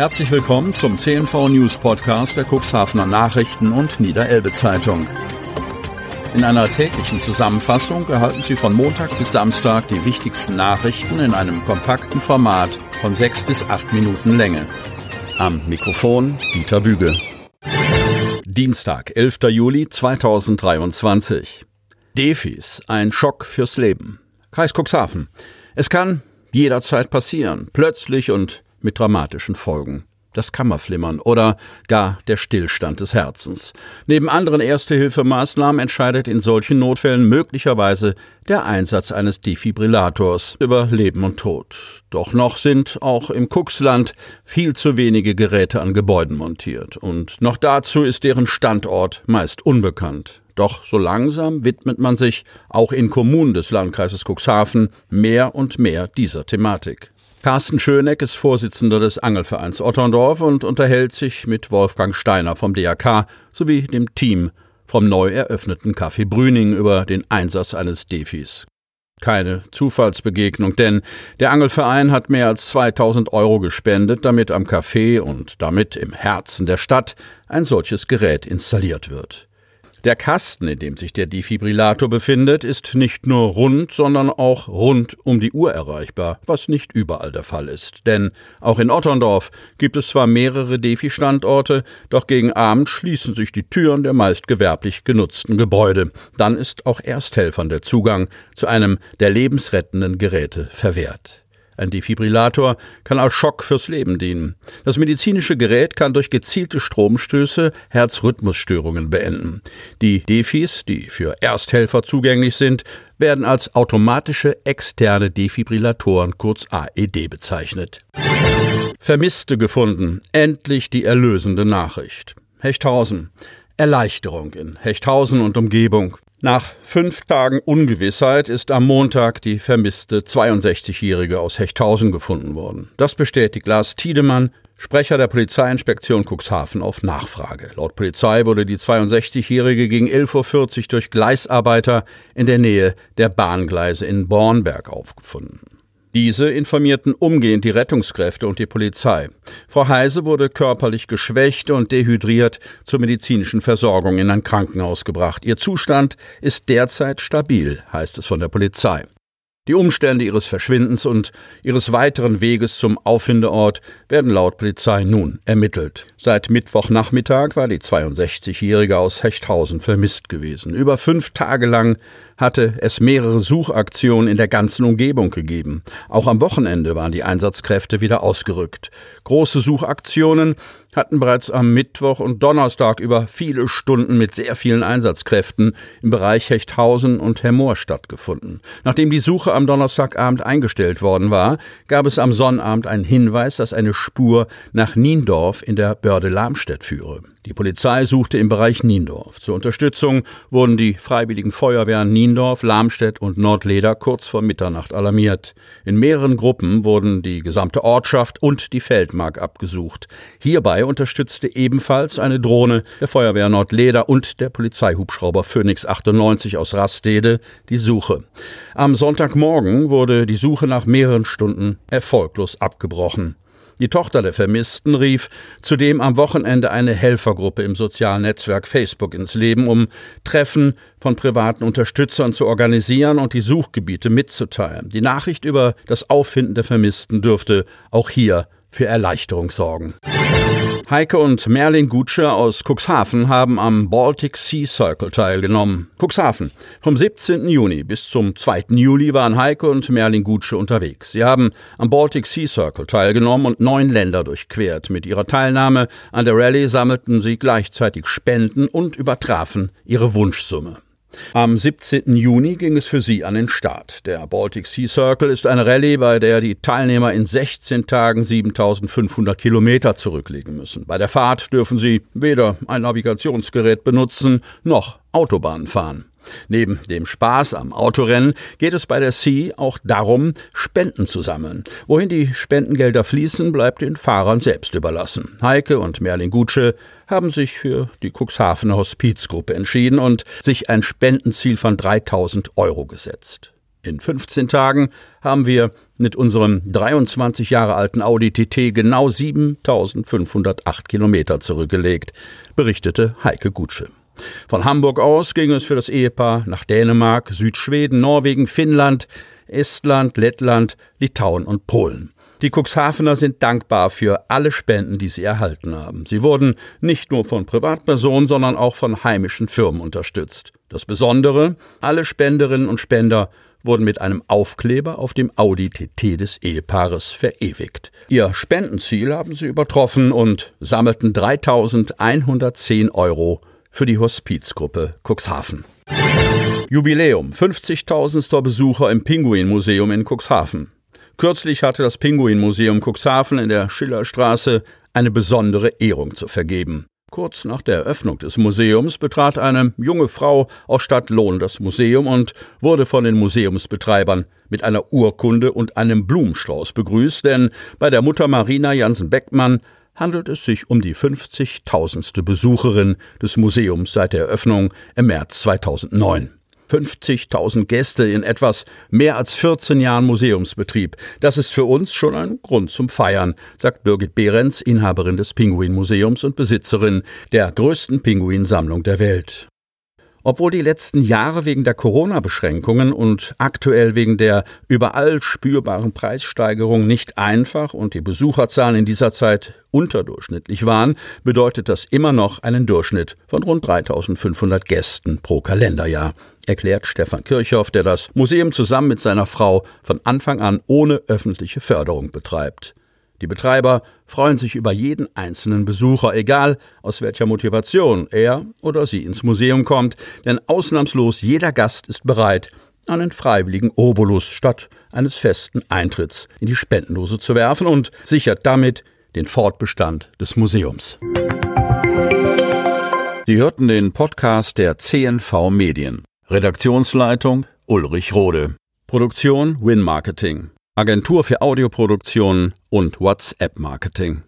Herzlich willkommen zum CNV News Podcast der Cuxhavener Nachrichten und Niederelbe Zeitung. In einer täglichen Zusammenfassung erhalten Sie von Montag bis Samstag die wichtigsten Nachrichten in einem kompakten Format von sechs bis acht Minuten Länge. Am Mikrofon Dieter Büge. Dienstag, 11. Juli 2023. Defis, ein Schock fürs Leben. Kreis Cuxhaven. Es kann jederzeit passieren, plötzlich und mit dramatischen Folgen. Das Kammerflimmern oder gar der Stillstand des Herzens. Neben anderen Erste-Hilfemaßnahmen entscheidet in solchen Notfällen möglicherweise der Einsatz eines Defibrillators über Leben und Tod. Doch noch sind auch im Kuxland viel zu wenige Geräte an Gebäuden montiert und noch dazu ist deren Standort meist unbekannt. Doch so langsam widmet man sich auch in Kommunen des Landkreises Cuxhaven mehr und mehr dieser Thematik. Carsten Schöneck ist Vorsitzender des Angelvereins Otterndorf und unterhält sich mit Wolfgang Steiner vom DRK sowie dem Team vom neu eröffneten Café Brüning über den Einsatz eines Defis. Keine Zufallsbegegnung, denn der Angelverein hat mehr als 2000 Euro gespendet, damit am Café und damit im Herzen der Stadt ein solches Gerät installiert wird. Der Kasten, in dem sich der Defibrillator befindet, ist nicht nur rund, sondern auch rund um die Uhr erreichbar, was nicht überall der Fall ist. Denn auch in Otterndorf gibt es zwar mehrere Defi-Standorte, doch gegen Abend schließen sich die Türen der meist gewerblich genutzten Gebäude. Dann ist auch Ersthelfern der Zugang zu einem der lebensrettenden Geräte verwehrt. Ein Defibrillator kann als Schock fürs Leben dienen. Das medizinische Gerät kann durch gezielte Stromstöße Herzrhythmusstörungen beenden. Die Defis, die für Ersthelfer zugänglich sind, werden als automatische externe Defibrillatoren kurz AED bezeichnet. Vermisste gefunden. Endlich die erlösende Nachricht. Hechthausen. Erleichterung in Hechthausen und Umgebung. Nach fünf Tagen Ungewissheit ist am Montag die vermisste 62-Jährige aus Hechthausen gefunden worden. Das bestätigt Lars Tiedemann, Sprecher der Polizeiinspektion Cuxhaven auf Nachfrage. Laut Polizei wurde die 62-Jährige gegen 11.40 Uhr durch Gleisarbeiter in der Nähe der Bahngleise in Bornberg aufgefunden. Diese informierten umgehend die Rettungskräfte und die Polizei. Frau Heise wurde körperlich geschwächt und dehydriert zur medizinischen Versorgung in ein Krankenhaus gebracht. Ihr Zustand ist derzeit stabil, heißt es von der Polizei. Die Umstände ihres Verschwindens und ihres weiteren Weges zum Auffindeort werden laut Polizei nun ermittelt. Seit Mittwochnachmittag war die 62-Jährige aus Hechthausen vermisst gewesen. Über fünf Tage lang hatte es mehrere Suchaktionen in der ganzen Umgebung gegeben. Auch am Wochenende waren die Einsatzkräfte wieder ausgerückt. Große Suchaktionen hatten bereits am Mittwoch und Donnerstag über viele Stunden mit sehr vielen Einsatzkräften im Bereich Hechthausen und Hermoor stattgefunden. Nachdem die Suche am Donnerstagabend eingestellt worden war, gab es am Sonnabend einen Hinweis, dass eine Spur nach Niendorf in der Börde Lamstedt führe. Die Polizei suchte im Bereich Niendorf. Zur Unterstützung wurden die Freiwilligen Feuerwehren Niendorf, Lamstedt und Nordleder kurz vor Mitternacht alarmiert. In mehreren Gruppen wurden die gesamte Ortschaft und die Feldmark abgesucht. Hierbei unterstützte ebenfalls eine Drohne der Feuerwehr Nordleder und der Polizeihubschrauber Phoenix 98 aus Rastede die Suche. Am Sonntagmorgen wurde die Suche nach mehreren Stunden erfolglos abgebrochen. Die Tochter der Vermissten rief zudem am Wochenende eine Helfergruppe im sozialen Netzwerk Facebook ins Leben, um Treffen von privaten Unterstützern zu organisieren und die Suchgebiete mitzuteilen. Die Nachricht über das Auffinden der Vermissten dürfte auch hier für Erleichterung sorgen. Heike und Merlin Gutsche aus Cuxhaven haben am Baltic Sea Circle teilgenommen. Cuxhaven. Vom 17. Juni bis zum 2. Juli waren Heike und Merlin Gutsche unterwegs. Sie haben am Baltic Sea Circle teilgenommen und neun Länder durchquert. Mit ihrer Teilnahme an der Rallye sammelten sie gleichzeitig Spenden und übertrafen ihre Wunschsumme. Am 17. Juni ging es für sie an den Start. Der Baltic Sea Circle ist eine Rallye, bei der die Teilnehmer in 16 Tagen 7500 Kilometer zurücklegen müssen. Bei der Fahrt dürfen sie weder ein Navigationsgerät benutzen noch Autobahn fahren. Neben dem Spaß am Autorennen geht es bei der Sea auch darum, Spenden zu sammeln. Wohin die Spendengelder fließen, bleibt den Fahrern selbst überlassen. Heike und Merlin Gutsche haben sich für die Cuxhavener Hospizgruppe entschieden und sich ein Spendenziel von 3000 Euro gesetzt. In 15 Tagen haben wir mit unserem 23 Jahre alten Audi TT genau 7508 Kilometer zurückgelegt, berichtete Heike Gutsche. Von Hamburg aus ging es für das Ehepaar nach Dänemark, Südschweden, Norwegen, Finnland, Estland, Lettland, Litauen und Polen. Die Cuxhavener sind dankbar für alle Spenden, die sie erhalten haben. Sie wurden nicht nur von Privatpersonen, sondern auch von heimischen Firmen unterstützt. Das Besondere, alle Spenderinnen und Spender wurden mit einem Aufkleber auf dem Audi TT des Ehepaares verewigt. Ihr Spendenziel haben sie übertroffen und sammelten 3110 Euro für die Hospizgruppe Cuxhaven. Jubiläum, 50.000. Besucher im Pinguinmuseum in Cuxhaven. Kürzlich hatte das Pinguinmuseum Cuxhaven in der Schillerstraße eine besondere Ehrung zu vergeben. Kurz nach der Eröffnung des Museums betrat eine junge Frau aus Stadt Lohn das Museum und wurde von den Museumsbetreibern mit einer Urkunde und einem Blumenstrauß begrüßt, denn bei der Mutter Marina Jansen-Beckmann handelt es sich um die 50.000. Besucherin des Museums seit der Eröffnung im März 2009. 50.000 Gäste in etwas mehr als 14 Jahren Museumsbetrieb. Das ist für uns schon ein Grund zum Feiern, sagt Birgit Behrens, Inhaberin des Pinguinmuseums und Besitzerin der größten Pinguinsammlung der Welt. Obwohl die letzten Jahre wegen der Corona-Beschränkungen und aktuell wegen der überall spürbaren Preissteigerung nicht einfach und die Besucherzahlen in dieser Zeit unterdurchschnittlich waren, bedeutet das immer noch einen Durchschnitt von rund 3500 Gästen pro Kalenderjahr, erklärt Stefan Kirchhoff, der das Museum zusammen mit seiner Frau von Anfang an ohne öffentliche Förderung betreibt. Die Betreiber freuen sich über jeden einzelnen Besucher, egal aus welcher Motivation er oder sie ins Museum kommt, denn ausnahmslos jeder Gast ist bereit, einen freiwilligen Obolus statt eines festen Eintritts in die Spendenlose zu werfen und sichert damit den Fortbestand des Museums. Sie hörten den Podcast der CNV Medien. Redaktionsleitung Ulrich Rode. Produktion Win Marketing. Agentur für Audioproduktion und WhatsApp-Marketing.